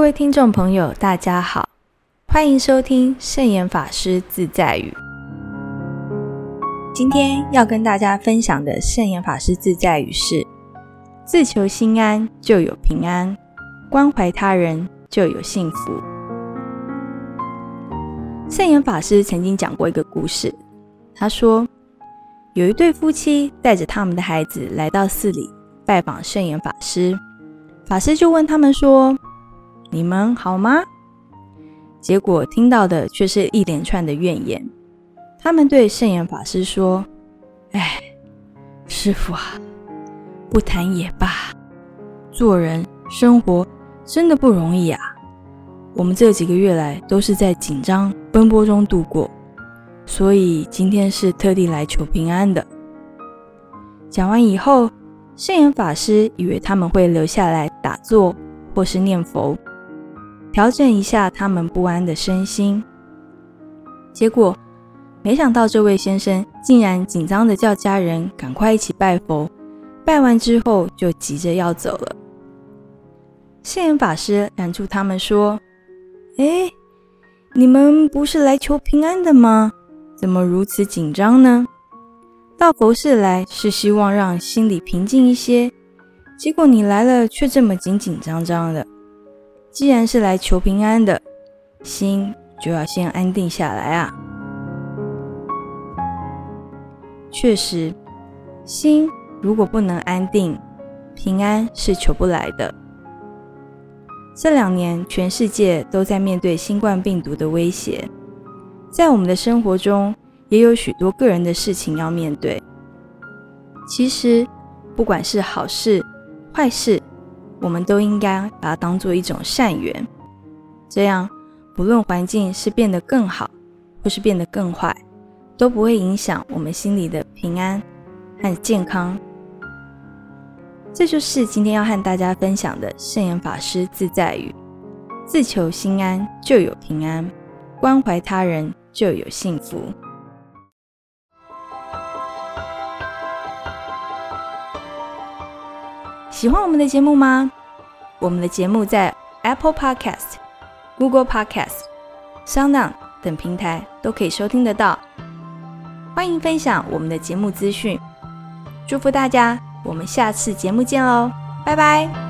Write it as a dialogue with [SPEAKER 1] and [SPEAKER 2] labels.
[SPEAKER 1] 各位听众朋友，大家好，欢迎收听圣严法师自在语。今天要跟大家分享的圣严法师自在语是：自求心安就有平安，关怀他人就有幸福。圣严法师曾经讲过一个故事，他说有一对夫妻带着他们的孩子来到寺里拜访圣严法师，法师就问他们说。你们好吗？结果听到的却是一连串的怨言。他们对圣严法师说：“哎，师傅啊，不谈也罢。做人生活真的不容易啊。我们这几个月来都是在紧张奔波中度过，所以今天是特地来求平安的。”讲完以后，圣严法师以为他们会留下来打坐或是念佛。调整一下他们不安的身心，结果没想到这位先生竟然紧张的叫家人赶快一起拜佛，拜完之后就急着要走了。圣严法师拦住他们说：“哎，你们不是来求平安的吗？怎么如此紧张呢？到佛寺来是希望让心里平静一些，结果你来了却这么紧紧张张的。”既然是来求平安的，心就要先安定下来啊！确实，心如果不能安定，平安是求不来的。这两年，全世界都在面对新冠病毒的威胁，在我们的生活中，也有许多个人的事情要面对。其实，不管是好事、坏事。我们都应该把它当做一种善缘，这样不论环境是变得更好，或是变得更坏，都不会影响我们心里的平安和健康。这就是今天要和大家分享的圣严法师自在语：自求心安就有平安，关怀他人就有幸福。喜欢我们的节目吗？我们的节目在 Apple Podcast、Google Podcast、SoundOn 等平台都可以收听得到。欢迎分享我们的节目资讯，祝福大家！我们下次节目见喽，拜拜。